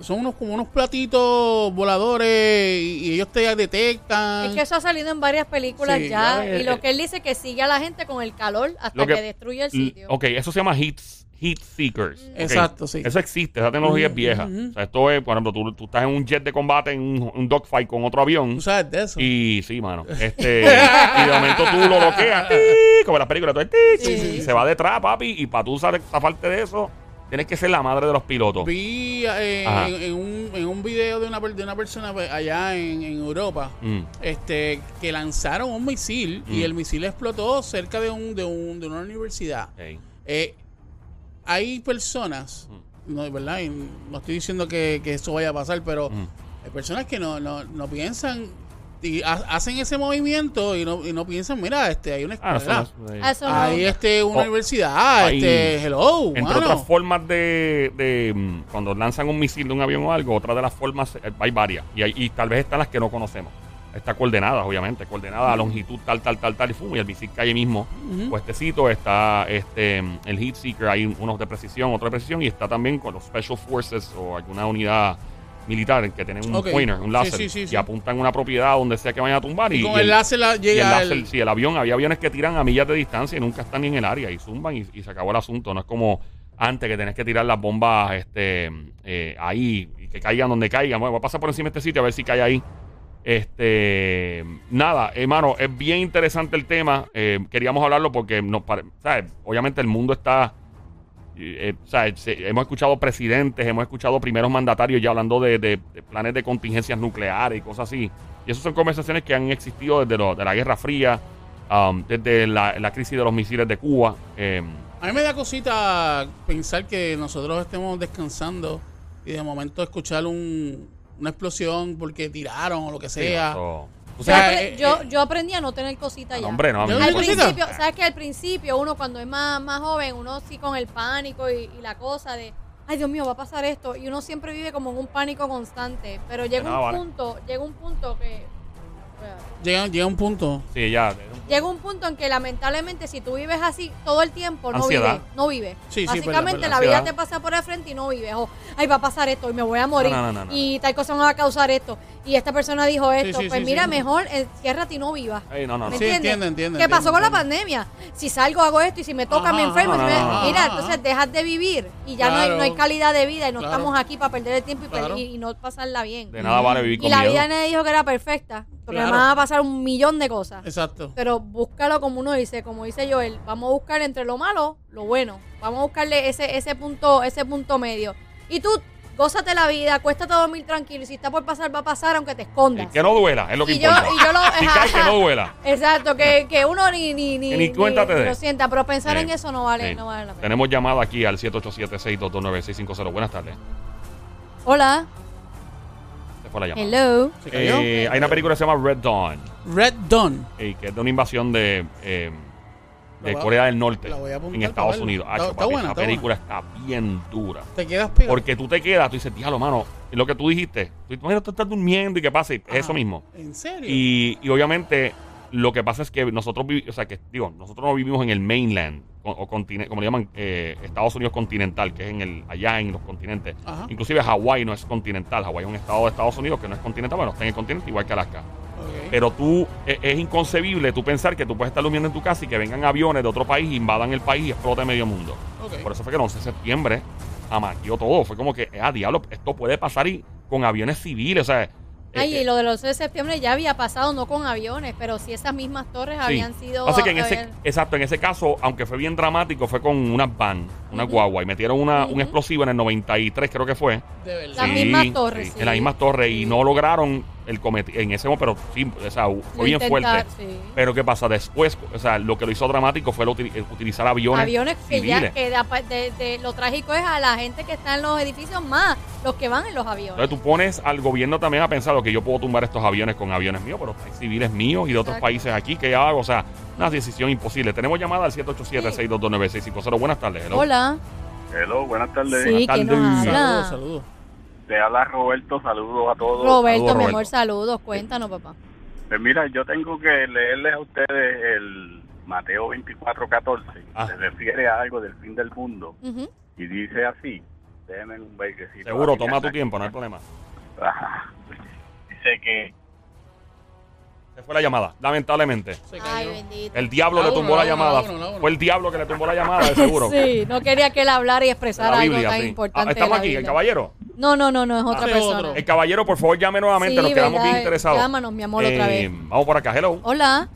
son unos como unos platitos voladores y, y ellos te detectan. Es que eso ha salido en varias películas Sí, ya. ya, eh, y lo eh. que él dice que sigue a la gente con el calor hasta que, que- destruye el sitio. Ok, eso se llama heat, heat seekers. Exacto, sí. Eso existe, esa tecnología es vieja. O sea, esto es, por ejemplo, tú, tú estás en un jet de combate, en un, un dogfight con otro avión. Tú sabes de eso. Y sí, mano. <laughs> Este, y de momento tú lo bloqueas, ¡tic! como en las películas, tú, y sí, se va detrás, papi, y para tú zafarte de eso, tienes que ser la madre de los pilotos. Vi eh, en, en un, en un video de una, de una persona pues, allá en, en Europa Mm. este que lanzaron un misil y Mm. el misil explotó cerca de un de, un, de una universidad. Eh, hay personas, Mm. no, ¿verdad? No estoy diciendo que, que eso vaya a pasar, pero Mm. hay personas que no, no, no piensan y ha- hacen ese movimiento y no, y no piensan, mira, este, hay una Ah, eso escuela, Ah, Eso no. hay este, una Oh, universidad, hay- este, hello, Entre mano. otras formas de, de, mm, cuando lanzan un misil de un avión o algo, otra de las formas, eh, hay varias. Y, hay- y tal vez están las que no conocemos. Está coordenadas, obviamente, coordenada a longitud tal, tal, tal, tal, y, fum, y el misil cae ahí mismo. Ujú. Puestecito, está este el Heat Seeker, hay unos de precisión, otro de precisión, y está también con los Special Forces o alguna unidad militar que tienen un Ok. pointer, un láser, sí, sí, sí. y apuntan una propiedad donde sea que vayan a tumbar. Y, Y con y el láser la- y el llega láser, el- sí, el avión, había aviones que tiran a millas de distancia y nunca están ni en el área y zumban y, y se acabó el asunto. No es como antes que tenés que tirar las bombas este, eh, ahí y que caigan donde caigan. Bueno, voy a pasar por encima de este sitio a ver si cae ahí. Este, nada, hermano, es bien interesante el tema. Eh, queríamos hablarlo porque nos pare- ¿sabes? obviamente el mundo está eh, o sea, se- hemos escuchado presidentes, hemos escuchado primeros mandatarios ya hablando de, de- de planes de contingencias nucleares y cosas así. Y esas son conversaciones que han existido desde lo- de la Guerra Fría, um, desde la, la crisis de los misiles de Cuba. eh, A mí me da cosita pensar que nosotros estemos descansando y de momento escuchar un, una explosión porque tiraron o lo que sea. O Yo, sea, eh, yo, eh, yo aprendí a no tener cositas ya. hombre, no, Al sabes que al principio uno cuando es más, más joven, uno sí con el pánico y, y la cosa de, ay Dios mío, va a pasar esto. Y uno siempre vive como en un pánico constante. Pero llega un vale. punto, llega un punto que... llega, llega un punto. Sí, ya. Llega un punto en que lamentablemente si tú vives así todo el tiempo, no Ansiedad. vives, no vives. Sí, sí, Básicamente verdad, la vida te pasa por el frente y no vives. O, ay, va a pasar esto y me voy a morir. No, no, no, no, no. Y tal cosa me va a causar esto. Y esta persona dijo esto. sí, pues sí, mira, sí. mejor enciérrate y no vivas. Ey, no, no, no. ¿Me Sí, entiendes? entiendo, entiendo, ¿Qué pasó con la pandemia? Si salgo hago esto y si me toca me Ajá, enfermo. ajá, si me- ajá, mira, ajá. entonces dejas de vivir y ya no, hay, Claro. no hay calidad de vida y no Claro. estamos aquí para perder el tiempo y, per- Claro. y- y no pasarla bien. De nada vale vivir Y con la miedo. vida nadie dijo que era perfecta, porque Claro. me van a pasar un millón de cosas. Exacto. Pero búscalo como uno dice, como dice Joel, vamos a buscar entre lo malo, lo bueno. Vamos a buscarle ese, ese punto, ese punto medio. Y tú, gózate la vida, acuéstate a dormir tranquilo. Y si está por pasar, va a pasar aunque te escondas. Eh, Que no duela, es lo que Y yo- importa. y yo lo- <laughs> si cae, que no duela. Exacto, que, que uno ni, ni, ni, ni dé. lo sienta, pero pensar Sí. en eso no vale, Sí. no vale la pena. Tenemos llamada aquí al 787-622-9650. Buenas tardes. Hola, Se fue la llamada. hello. Eh, hay una película que se llama Red Dawn. Red Dawn. eh, que es de una invasión de, eh, de a- Corea del Norte en Estados. Unidos. Está- Acho, está papi, buena, esa está película está bien dura. Te quedas pegado. Porque tú te quedas, tú dices, diablo, mano, lo que tú dijiste, tú, imagínate, tú estás durmiendo y qué pasa, y es eso mismo. ¿En serio? Y, y obviamente lo que pasa es que nosotros vivimos, o sea, que digo, nosotros no vivimos en el mainland, o, o como le llaman, eh, Estados Unidos continental, que es en el allá en los continentes. Ajá. Inclusive Hawái no es continental, Hawái es un estado de Estados Unidos que no es continental, bueno, está en el continente igual que Alaska. Pero tú, e- es, inconcebible tú pensar que tú puedes estar durmiendo en tu casa y que vengan aviones de otro país, invadan el país y explote medio mundo. Por eso fue que el 11 de septiembre amaqueó todo. Fue como que, ah, diablo, esto puede pasar y con aviones civiles, o sea. Ay, eh, y lo del 11 de septiembre ya había pasado, no con aviones, pero sí esas mismas torres Sí. habían sido... Pasa que en ese, habían- exacto, en ese caso, aunque fue bien dramático, fue con unas van, una guagua, y metieron una, un Ujú. explosivo en el 93, creo que fue. De verdad. Las mismas torres, sí. En las mismas torres, y Sí. no lograron el cometido en ese momento, pero sí, o sea, fue bien intentar- fuerte. sí. Pero ¿qué pasa? Después, o sea, lo que lo hizo dramático fue lo utilizar aviones, aviones que ya civiles. que de, apa- de- de- lo trágico es a la gente que está en los edificios más los que van en los aviones Entonces tú pones al gobierno también a pensar que yo puedo tumbar estos aviones con aviones míos, pero hay civiles míos y de otros Exacto. países aquí que ya hago. O sea, una decisión imposible. Tenemos llamada al 787-622-9650. Buenas tardes. hello. hola Hello, buenas tardes. sí Buenas tardes. Saludos, saludos. Te habla Roberto, saludos a todos. Roberto Saludos, mi Roberto. amor saludos cuéntanos papá Pues mira, yo tengo que leerles a ustedes el Mateo 24:14. Ah. Se refiere a algo del fin del mundo y dice así. Déjenme un brequecito. Seguro, toma tu tiempo, no hay problema. Ajá. Dice que Se fue la llamada, lamentablemente. Se ay cayó. bendito El diablo le tumbó la llamada. Fue el diablo que le tumbó la llamada, de seguro. <laughs> sí no quería que él hablara y expresara La algo Biblia, tan sí. importante Ah, de estamos la aquí, el Biblia. caballero. no no no no es otra ese persona otro. El caballero, por favor, llame nuevamente, Sí, nos quedamos bien ¿verdad? interesados. Llámanos, mi amor, otra Eh, vez. Vamos por acá, hello. hola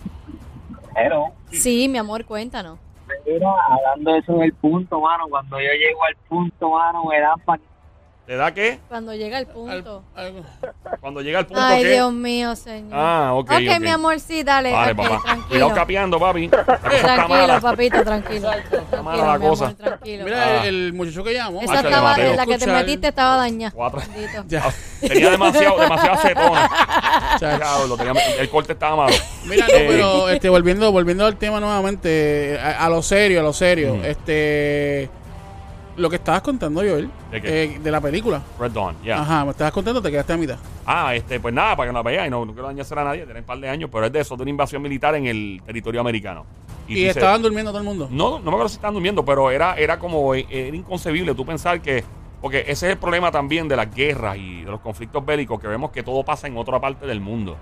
Pero, sí mi amor cuéntanos mira, hablando de eso del punto, mano, cuando yo llego al punto, mano, me dan pa' ¿Te da qué? cuando llega el punto al- Cuando llega el punto ay ¿qué? Dios mío señor Ah, ok, ok, mi amor sí dale Vale, ok, papá. tranquilo Cuidado capeando, papi. Está Tranquilo, papito, tranquilo. Tranquilo, mala la mi amor, cosa. tranquilo. Mira, Ah. el, muchacho que llamó. Esa Macho, estaba, la que te metiste estaba dañada. Cuatro. Ya. Ah, Tenía demasiado, demasiada acetona. El corte estaba malo. Mira, no, Eh, pero este, volviendo, volviendo al tema nuevamente, a, a lo serio, a lo serio, Ujú. este lo que estabas contando, Joel, ¿De qué? eh, de la película. Red Dawn, ya. Ajá, me estabas contando, te quedaste a mitad. Ah, este, pues nada, para que no la veáis, no, no quiero dañarse a nadie, tiene un par de años, pero es de eso, de una invasión militar en el territorio americano. Y, estaban durmiendo todo el mundo. No, no me acuerdo si estaban durmiendo, pero era, era como, eh, era inconcebible tú pensar que, porque ese es el problema también de las guerras y de los conflictos bélicos, que vemos que todo pasa en otra parte del mundo.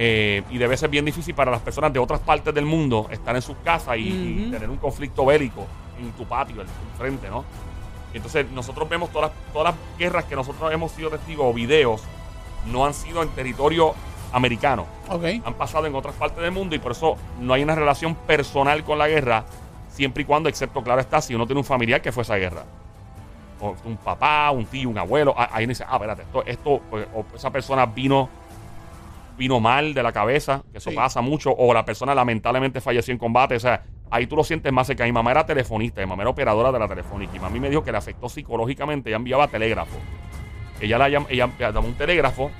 Eh, y debe ser bien difícil para las personas de otras partes del mundo estar en sus casas y, tener un conflicto bélico en tu patio, en tu frente, ¿no? Entonces nosotros vemos todas las, todas las guerras que nosotros hemos sido testigos o videos, no han sido en territorio americano Ok. han pasado en otras partes del mundo y por eso no hay una relación personal con la guerra, siempre y cuando, excepto, claro está, si uno tiene un familiar que fue a esa guerra. O un papá, un tío, un abuelo, ah, ahí uno dice, ah, espérate, esto, esto pues, o esa persona vino vino mal de la cabeza, que eso Sí. pasa mucho, o la persona lamentablemente falleció en combate, o sea, ahí tú lo sientes más cerca. Mi mamá era telefonista, mi mamá era operadora de la telefónica, y mami me dijo que le afectó psicológicamente, ella enviaba telégrafo. Ella, la, llam- ella daba un telégrafo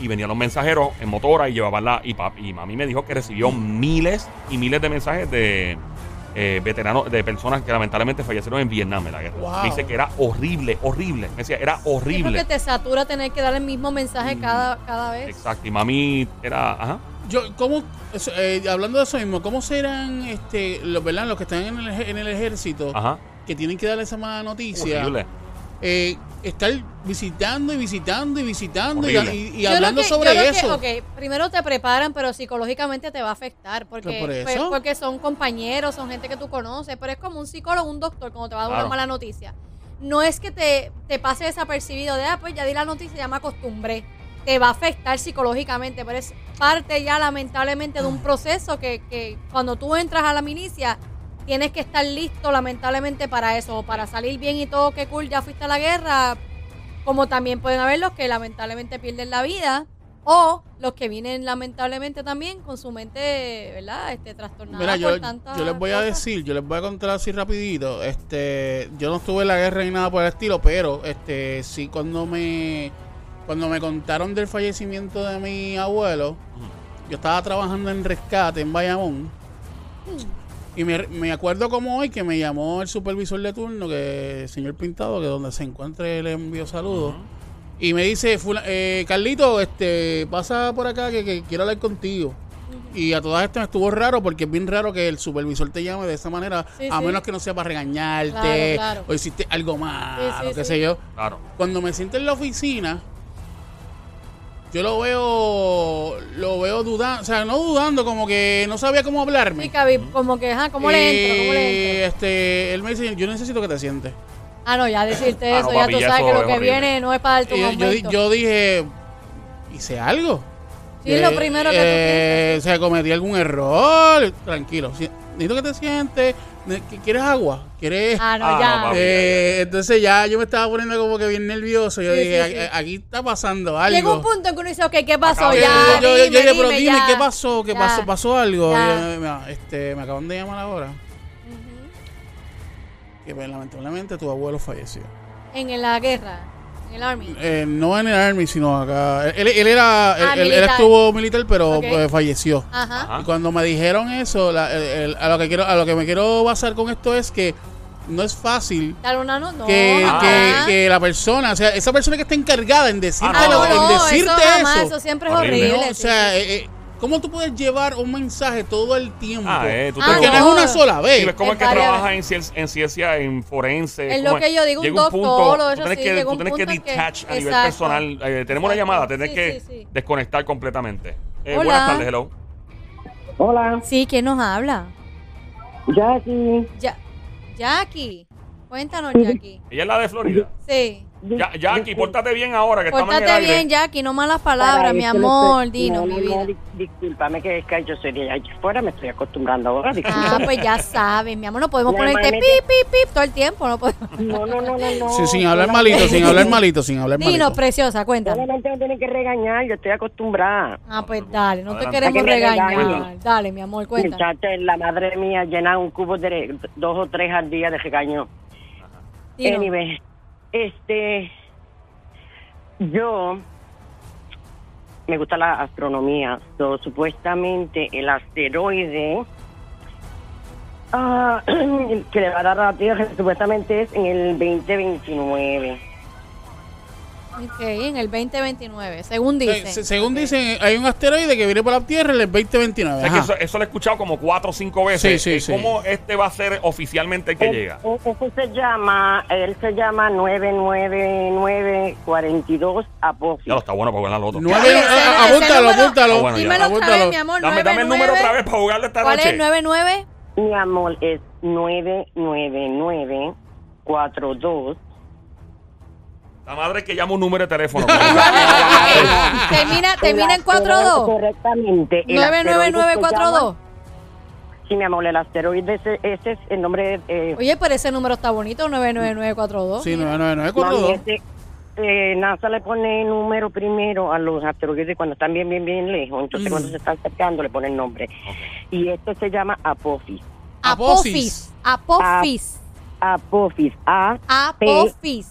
y venían los mensajeros en motora y llevaban la. Y, pa- y mami me dijo que recibió miles y miles de mensajes de eh, veteranos, de personas que lamentablemente fallecieron en Vietnam en la guerra. Wow. Me dice que era horrible, horrible. Me decía, era Sí, horrible. porque te satura tener que dar el mismo mensaje Mm. cada, cada vez. Exacto. Y mami era. Ajá. Yo, ¿cómo, eh, hablando de eso mismo, ¿cómo serán este, los, ¿verdad? los que están en el, en el ejército Ajá. que tienen que darle esa mala noticia? Eh, estar visitando y visitando y visitando y, Horrible. y- y Yo creo hablando que- sobre yo creo eso. Que, ok, primero te preparan, pero psicológicamente te va a afectar. Porque, ¿Pero por pues, porque son compañeros, son gente que tú conoces. Pero es como un psicólogo, un doctor, cuando te va a dar Claro. una mala noticia. No es que te, te pase desapercibido de, ah, pues ya di la noticia, ya me acostumbré. Te va a afectar psicológicamente, pero es parte ya lamentablemente de un proceso que, que cuando tú entras a la milicia tienes que estar listo lamentablemente para eso, o para salir bien y todo, que cool, ya fuiste a la guerra, como también pueden haber los que lamentablemente pierden la vida o los que vienen lamentablemente también con su mente, ¿verdad? Este trastornada Mira, yo, por tanta yo les voy a decir, yo les voy a contar así rapidito. Este, yo no estuve en la guerra ni nada por el estilo, pero este, sí cuando me, cuando me contaron del fallecimiento de mi abuelo, yo estaba trabajando en rescate en Bayamón. Y me, me acuerdo como hoy que me llamó el supervisor de turno, que el señor Pintado, que donde se encuentre le envío saludos. Y me dice, "Fula- eh, Carlito, este, pasa por acá que, que quiero hablar contigo. Y a todas estas me estuvo raro porque es bien raro que el supervisor te llame de esa manera, Sí, a sí. menos que no sea para regañarte Claro, claro. o hiciste algo malo, Sí, sí, qué sí. sé yo. Claro. Cuando me siento en la oficina, yo lo veo, lo veo dudando, o sea, no dudando, como que no sabía cómo hablarme. Sí, Cabi, como que, ajá, ¿cómo le entro? ¿Cómo le Eh, entro? Este, él me dice, yo necesito que te sientes. Ah, no, ya decirte <laughs> Ah, eso, no, ya papi, tú ya sabes que lo que horrible. viene no es para darte un yo, yo, aumento. yo dije, hice algo. Sí, es lo primero que tú eh, O sea, cometí algún error. Tranquilo. si- Necesito que te sientes. Ne- ¿qu- ¿Quieres agua? ¿Quieres...? Ah, no, Ah, ya. no. Eh, entonces ya yo me estaba poniendo como que bien nervioso. Yo Sí, dije, sí, sí. "A- aquí está pasando algo. Llega un punto en que uno dice, ok, ¿qué pasó? Ya, yo, yo- yo dime, dije, pero dime, dime, ya. ¿qué pasó? ¿Qué Ya. pasó? ¿Pasó algo? Ya. Mira, este, me acaban de llamar ahora. Que pues, lamentablemente tu abuelo falleció. En la guerra, en el Army. Eh, no en el Army, sino acá. Él, él era, Ah, él, él estuvo militar, pero Ok. pues, falleció. Ajá. Ajá. Y cuando me dijeron eso, la- el- el- a lo que quiero, a lo que me quiero basar con esto es que no es fácil Dar una no, no. que, Ah. que, que la persona, o sea, esa persona que está encargada en decirte, Ah, lo- no, en no, decirte eso jamás, eso, siempre es Horrible. horrible. ¿no? o sí, sea, sí. eh, eh, ¿cómo tú puedes llevar un mensaje todo el tiempo? Ah, eh, tú Porque no es una sola Sí, vez. cómo es que trabaja en ciencia, en ciencia, en forense. Es lo que yo digo, un doctor, tú eso tienes sí, que, tú tienes que detach a nivel exacto. personal. Eh, tenemos una llamada, tienes Sí, que sí, sí. desconectar completamente. Eh, Hola. buenas tardes, hello. Hola, Sí, ¿quién nos habla? Jackie. Ya, Jackie. Cuéntanos, Jackie. Ella es la de Florida. Sí. Ya, Jackie, pórtate bien ahora que estamos en el Pórtate aire. bien, Jackie, no malas palabras, mi amor, estoy- Dino, no, mi no, vida. discúlpame que es que yo soy de allá afuera, me estoy acostumbrando ahora. Ah, discúlpame. pues ya sabes, mi amor, no podemos ponerte hermanita- pip, pip, pip todo el tiempo, no podemos. No, no, no, no, no. Sí, sin hablar malito, sin hablar malito, sin hablar Dino, malito. preciosa, cuéntame. Solamente me tienen que regañar, yo estoy acostumbrada. Ah, pues dale, no te Adelante. queremos me regañar. Dale, mi amor, cuéntame. Muchacha, la madre mía llena un cubo de dos o tres al día de regaño. Dino. Anyway, este, yo me gusta la astronomía. So, supuestamente el asteroide ah, <clears throat> que le va a dar a la Tierra supuestamente es en el 2029. Ok, en el 2029, según Se- dicen. se- según dicen, hay un asteroide que viene por la Tierra en el 2029. O sea, que Ajá. eso, eso lo he escuchado como cuatro o cinco veces. Sí, sí, Eh, sí. ¿Cómo este va a ser oficialmente el que Él- llega? él- Ese se llama, él se llama 99942 Apophis. Ya lo está bueno para jugar la loto. Nueve- Ese- ah, ese apúntalo, número- apúntalo. Ah, bueno, ya. Dímelo otra Apúntalo. vez, mi amor. Dame, dame el número 99. otra vez para jugarle esta ¿Cuál noche. es? 99. Mi amor es 99942 La madre que llama un número de teléfono. <laughs> termina, termina en El asteroide 42. Correctamente. el asteroide se 99942. llama- Sí, mi amor, el asteroide, ese, ese es el nombre. Eh, Oye, pero ese número está bonito, 99942. Sí, mira. 99942. mami, ese, eh, NASA le pone número primero a los asteroides cuando están bien, bien, bien lejos. Entonces, Mm. cuando se están acercando, le ponen nombre. Y este se llama Apophis. Apophis. Apophis. Apophis. A. Apophis.